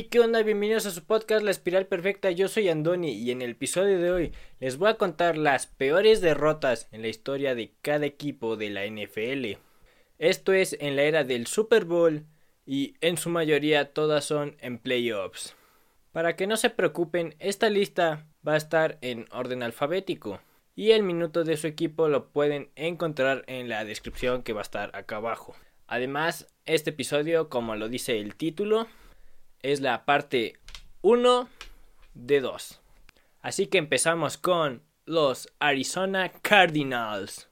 Hey, ¿qué onda? Bienvenidos a su podcast La Espiral Perfecta. Yo soy Andoni y en el episodio de hoy les voy a contar las peores derrotas en la historia de cada equipo de la NFL. Esto es en la era del Super Bowl y en su mayoría todas son en playoffs. Para que no se preocupen, esta lista va a estar en orden alfabético y el minuto de su equipo lo pueden encontrar en la descripción que va a estar acá abajo. Además, este episodio, como lo dice el título, es la parte 1 de 2. Así que empezamos con los Arizona Cardinals.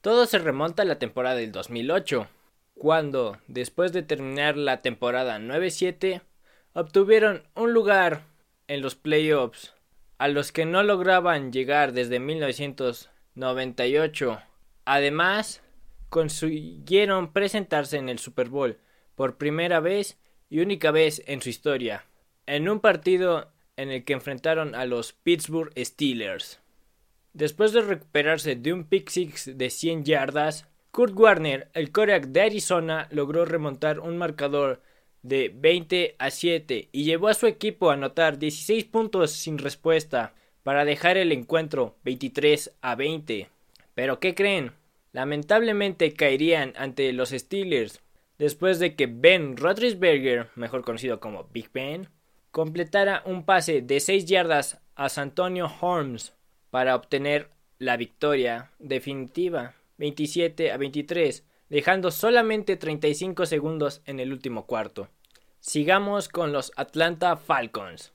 Todo se remonta a la temporada del 2008, cuando, después de terminar la temporada 9-7, obtuvieron un lugar en los playoffs, a los que no lograban llegar desde 1998. Además, consiguieron presentarse en el Super Bowl por primera vez y única vez en su historia, en un partido en el que enfrentaron a los Pittsburgh Steelers. Después de recuperarse de un pick six de 100 yardas, Kurt Warner, el coreback de Arizona, logró remontar un marcador de 20 a 7 y llevó a su equipo a anotar 16 puntos sin respuesta para dejar el encuentro 23 a 20. Pero ¿qué creen? Lamentablemente caerían ante los Steelers después de que Ben Roethlisberger, mejor conocido como Big Ben, completara un pase de 6 yardas a Santonio Holmes para obtener la victoria definitiva 27 a 23, dejando solamente 35 segundos en el último cuarto. Sigamos con los Atlanta Falcons.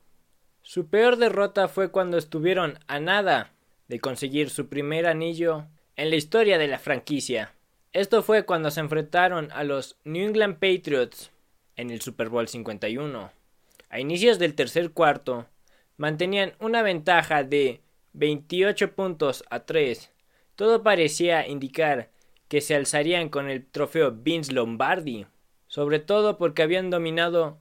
Su peor derrota fue cuando estuvieron a nada de conseguir su primer anillo en la historia de la franquicia. Esto fue cuando se enfrentaron a los New England Patriots en el Super Bowl 51. A inicios del tercer cuarto, mantenían una ventaja de 28 puntos a 3. Todo parecía indicar que se alzarían con el trofeo Vince Lombardi, sobre todo porque habían dominado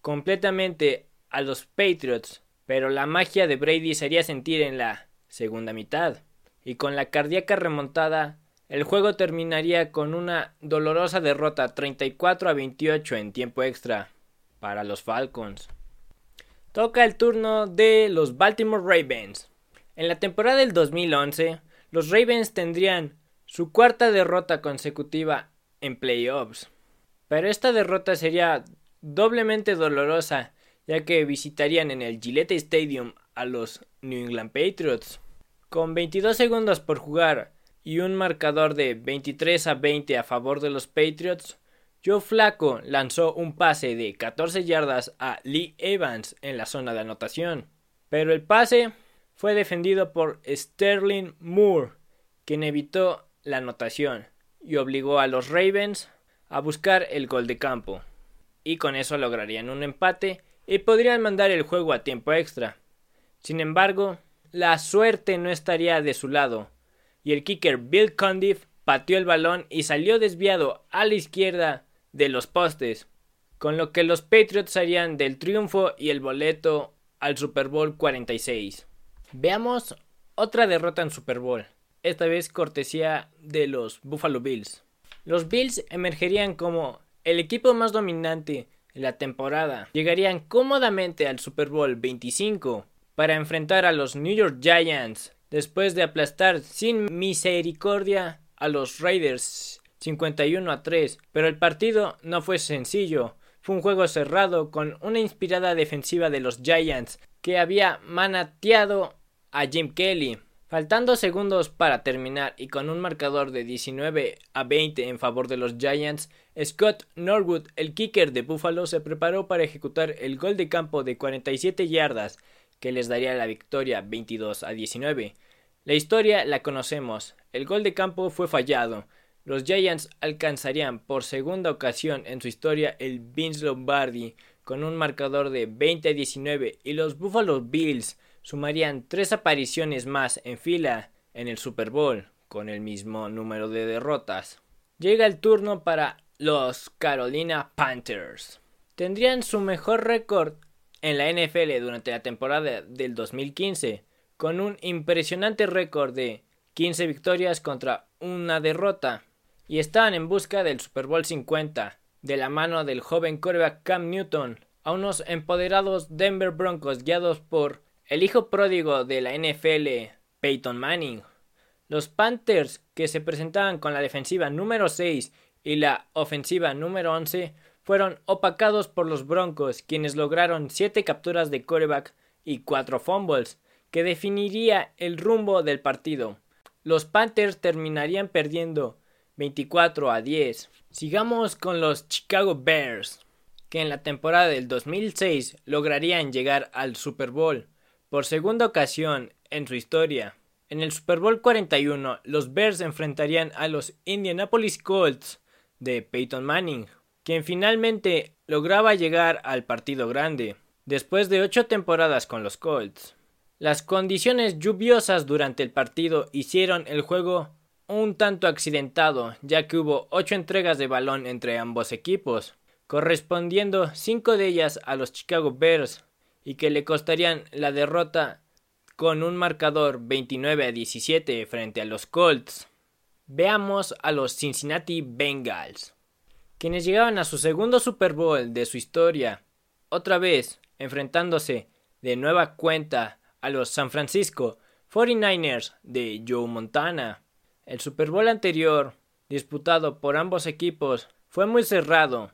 completamente a los Patriots, pero la magia de Brady se haría sentir en la segunda mitad, y con la cardíaca remontada el juego terminaría con una dolorosa derrota 34 a 28 en tiempo extra para los Falcons. Toca el turno de los Baltimore Ravens. En la temporada del 2011, los Ravens tendrían su cuarta derrota consecutiva en playoffs. Pero esta derrota sería doblemente dolorosa, ya que visitarían en el Gillette Stadium a los New England Patriots. Con 22 segundos por jugar y un marcador de 23 a 20 a favor de los Patriots, Joe Flaco lanzó un pase de 14 yardas a Lee Evans en la zona de anotación, pero el pase fue defendido por Sterling Moore, quien evitó la anotación y obligó a los Ravens a buscar el gol de campo, y con eso lograrían un empate y podrían mandar el juego a tiempo extra. Sin embargo, la suerte no estaría de su lado, y el kicker Bill Condiff pateó el balón y salió desviado a la izquierda de los postes, con lo que los Patriots harían del triunfo y el boleto al Super Bowl 46. Veamos otra derrota en Super Bowl, esta vez cortesía de los Buffalo Bills. Los Bills emergerían como el equipo más dominante de la temporada. Llegarían cómodamente al Super Bowl 25 para enfrentar a los New York Giants, después de aplastar sin misericordia a los Raiders 51 a 3, pero el partido no fue sencillo. Fue un juego cerrado con una inspirada defensiva de los Giants que había manateado a Jim Kelly. Faltando segundos para terminar y con un marcador de 19 a 20 en favor de los Giants, Scott Norwood, el kicker de Buffalo, se preparó para ejecutar el gol de campo de 47 yardas que les daría la victoria 22 a 19. La historia la conocemos. El gol de campo fue fallado. Los Giants alcanzarían por segunda ocasión en su historia el Vince Lombardi con un marcador de 20 a 19 y los Buffalo Bills sumarían tres apariciones más en fila en el Super Bowl con el mismo número de derrotas. Llega el turno para los Carolina Panthers. Tendrían su mejor récord en la NFL durante la temporada del 2015, con un impresionante récord de 15 victorias contra una derrota, y estaban en busca del Super Bowl 50, de la mano del joven quarterback Cam Newton, a unos empoderados Denver Broncos guiados por el hijo pródigo de la NFL, Peyton Manning. Los Panthers, que se presentaban con la defensiva número 6 y la ofensiva número 11, fueron opacados por los Broncos, quienes lograron 7 capturas de coreback y 4 fumbles, que definiría el rumbo del partido. Los Panthers terminarían perdiendo 24 a 10. Sigamos con los Chicago Bears, que en la temporada del 2006 lograrían llegar al Super Bowl por segunda ocasión en su historia. En el Super Bowl 41, los Bears enfrentarían a los Indianapolis Colts de Peyton Manning, quien finalmente lograba llegar al partido grande, después de ocho temporadas con los Colts. Las condiciones lluviosas durante el partido hicieron el juego un tanto accidentado, ya que hubo ocho entregas de balón entre ambos equipos, correspondiendo cinco de ellas a los Chicago Bears, y que le costarían la derrota con un marcador 29 a 17 frente a los Colts. Veamos a los Cincinnati Bengals, quienes llegaban a su segundo Super Bowl de su historia, otra vez enfrentándose de nueva cuenta a los San Francisco 49ers de Joe Montana. El Super Bowl anterior, disputado por ambos equipos, fue muy cerrado,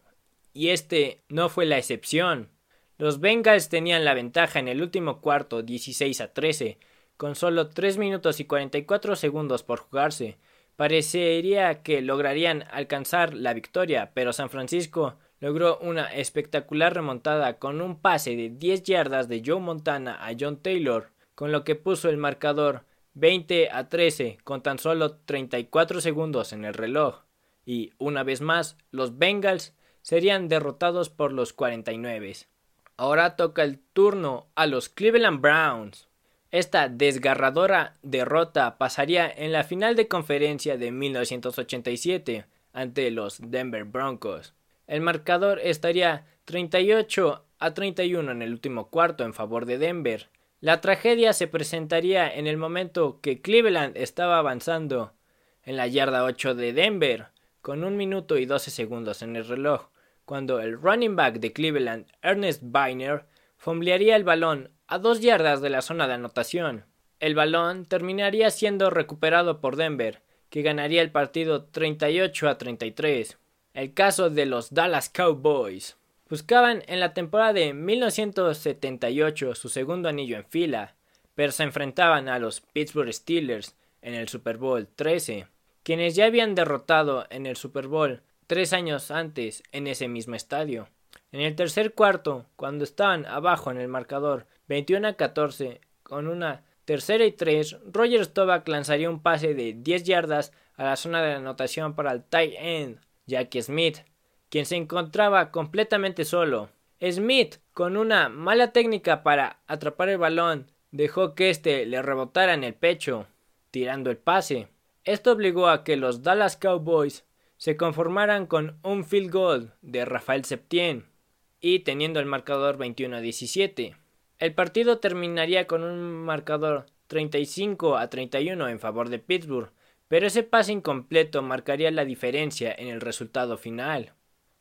y este no fue la excepción. Los Bengals tenían la ventaja en el último cuarto 16 a 13, con solo 3 minutos y 44 segundos por jugarse. Parecería que lograrían alcanzar la victoria, pero San Francisco logró una espectacular remontada con un pase de 10 yardas de Joe Montana a John Taylor, con lo que puso el marcador 20 a 13 con tan solo 34 segundos en el reloj. Y una vez más, los Bengals serían derrotados por los 49. Ahora toca el turno a los Cleveland Browns. Esta desgarradora derrota pasaría en la final de conferencia de 1987 ante los Denver Broncos. El marcador estaría 38 a 31 en el último cuarto en favor de Denver. La tragedia se presentaría en el momento que Cleveland estaba avanzando en la yarda 8 de Denver, con un minuto y 12 segundos en el reloj, cuando el running back de Cleveland, Ernest Biner, fumblearía el balón a dos yardas de la zona de anotación. El balón terminaría siendo recuperado por Denver, que ganaría el partido 38 a 33 el caso de los Dallas Cowboys. Buscaban en la temporada de 1978 su segundo anillo en fila, pero se enfrentaban a los Pittsburgh Steelers en el Super Bowl 13, quienes ya habían derrotado en el Super Bowl tres años antes en ese mismo estadio. En el tercer cuarto, cuando estaban abajo en el marcador 21 a 14, con una tercera y tres, Roger Staubach lanzaría un pase de 10 yardas a la zona de anotación para el tight end Jackie Smith, quien se encontraba completamente solo. Smith, con una mala técnica para atrapar el balón, dejó que éste le rebotara en el pecho, tirando el pase. Esto obligó a que los Dallas Cowboys se conformaran con un field goal de Rafael Septien y teniendo el marcador 21 a 17. El partido terminaría con un marcador 35 a 31 en favor de Pittsburgh, pero ese pase incompleto marcaría la diferencia en el resultado final.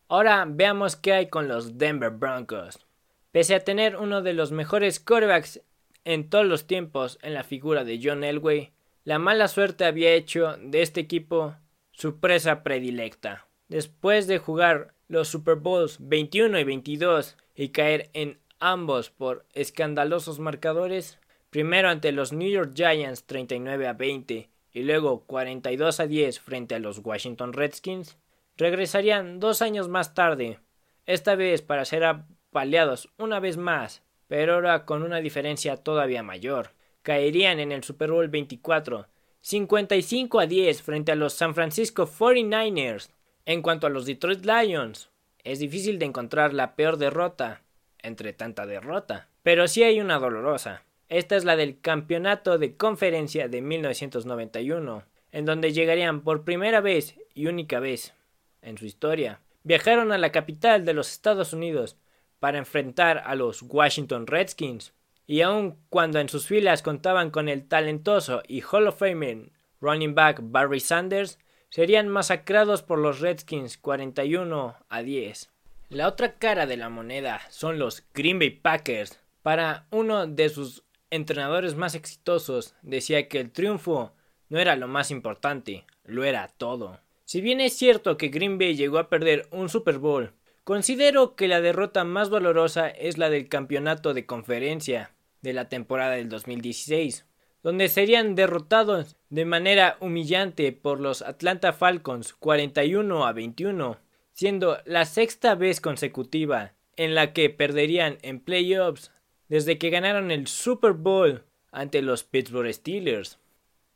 Ahora veamos qué hay con los Denver Broncos. Pese a tener uno de los mejores quarterbacks en todos los tiempos en la figura de John Elway, la mala suerte había hecho de este equipo su presa predilecta. Después de jugar los Super Bowls 21 y 22 y caer en ambos por escandalosos marcadores, primero ante los New York Giants 39 a 20 y luego 42 a 10 frente a los Washington Redskins, regresarían dos años más tarde, esta vez para ser apaleados una vez más, pero ahora con una diferencia todavía mayor. Caerían en el Super Bowl 24, 55 a 10 frente a los San Francisco 49ers. En cuanto a los Detroit Lions, es difícil de encontrar la peor derrota entre tanta derrota, pero sí hay una dolorosa. Esta es la del Campeonato de Conferencia de 1991, en donde llegarían por primera vez y única vez en su historia. Viajaron a la capital de los Estados Unidos para enfrentar a los Washington Redskins, y aun cuando en sus filas contaban con el talentoso y Hall of Famer running back Barry Sanders, serían masacrados por los Redskins 41 a 10. La otra cara de la moneda son los Green Bay Packers. Para uno de sus entrenadores más exitosos decía que el triunfo no era lo más importante, lo era todo. Si bien es cierto que Green Bay llegó a perder un Super Bowl, considero que la derrota más dolorosa es la del campeonato de conferencia de la temporada del 2016, donde serían derrotados de manera humillante por los Atlanta Falcons 41 a 21 siendo la sexta vez consecutiva en la que perderían en playoffs desde que ganaron el Super Bowl ante los Pittsburgh Steelers.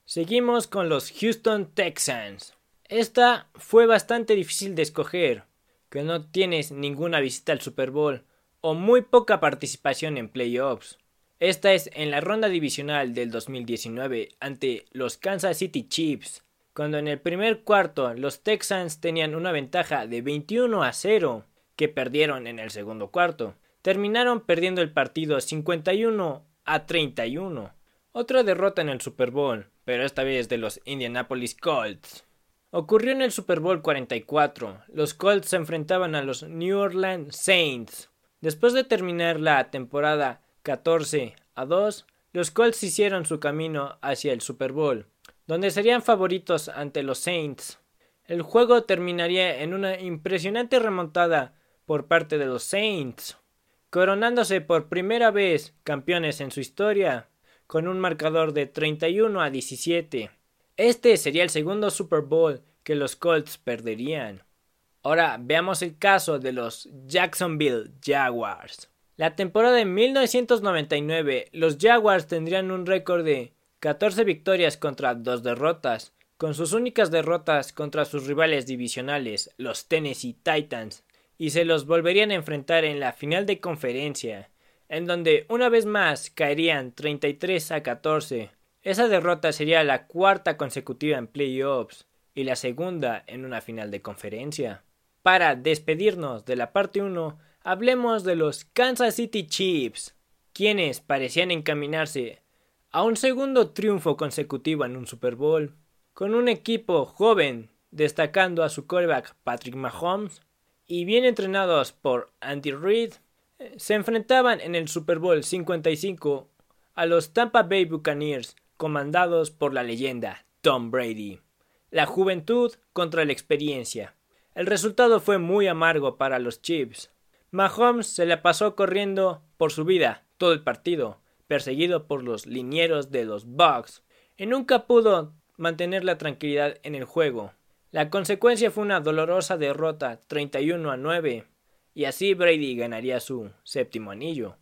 Seguimos con los Houston Texans. Esta fue bastante difícil de escoger, que no tienes ninguna visita al Super Bowl o muy poca participación en playoffs. Esta es en la ronda divisional del 2019 ante los Kansas City Chiefs, cuando en el primer cuarto los Texans tenían una ventaja de 21 a 0 que perdieron en el segundo cuarto. Terminaron perdiendo el partido 51 a 31. Otra derrota en el Super Bowl, pero esta vez de los Indianapolis Colts. Ocurrió en el Super Bowl 44. Los Colts se enfrentaban a los New Orleans Saints. Después de terminar la temporada 14 a 2, los Colts hicieron su camino hacia el Super Bowl donde serían favoritos ante los Saints. El juego terminaría en una impresionante remontada por parte de los Saints, coronándose por primera vez campeones en su historia, con un marcador de 31 a 17. Este sería el segundo Super Bowl que los Colts perderían. Ahora veamos el caso de los Jacksonville Jaguars. La temporada de 1999, los Jaguars tendrían un récord de 14 victorias contra dos derrotas, con sus únicas derrotas contra sus rivales divisionales, los Tennessee Titans, y se los volverían a enfrentar en la final de conferencia, en donde una vez más caerían 33 a 14. Esa derrota sería la cuarta consecutiva en playoffs y la segunda en una final de conferencia. Para despedirnos de la parte 1, hablemos de los Kansas City Chiefs, quienes parecían encaminarse a un segundo triunfo consecutivo en un Super Bowl, con un equipo joven destacando a su quarterback Patrick Mahomes y bien entrenados por Andy Reid, eh, se enfrentaban en el Super Bowl 55 a los Tampa Bay Buccaneers comandados por la leyenda Tom Brady. La juventud contra la experiencia. El resultado fue muy amargo para los Chiefs. Mahomes se le pasó corriendo por su vida todo el partido, perseguido por los linieros de los Bucks, y nunca pudo mantener la tranquilidad en el juego. La consecuencia fue una dolorosa derrota 31 a 9, y así Brady ganaría su séptimo anillo.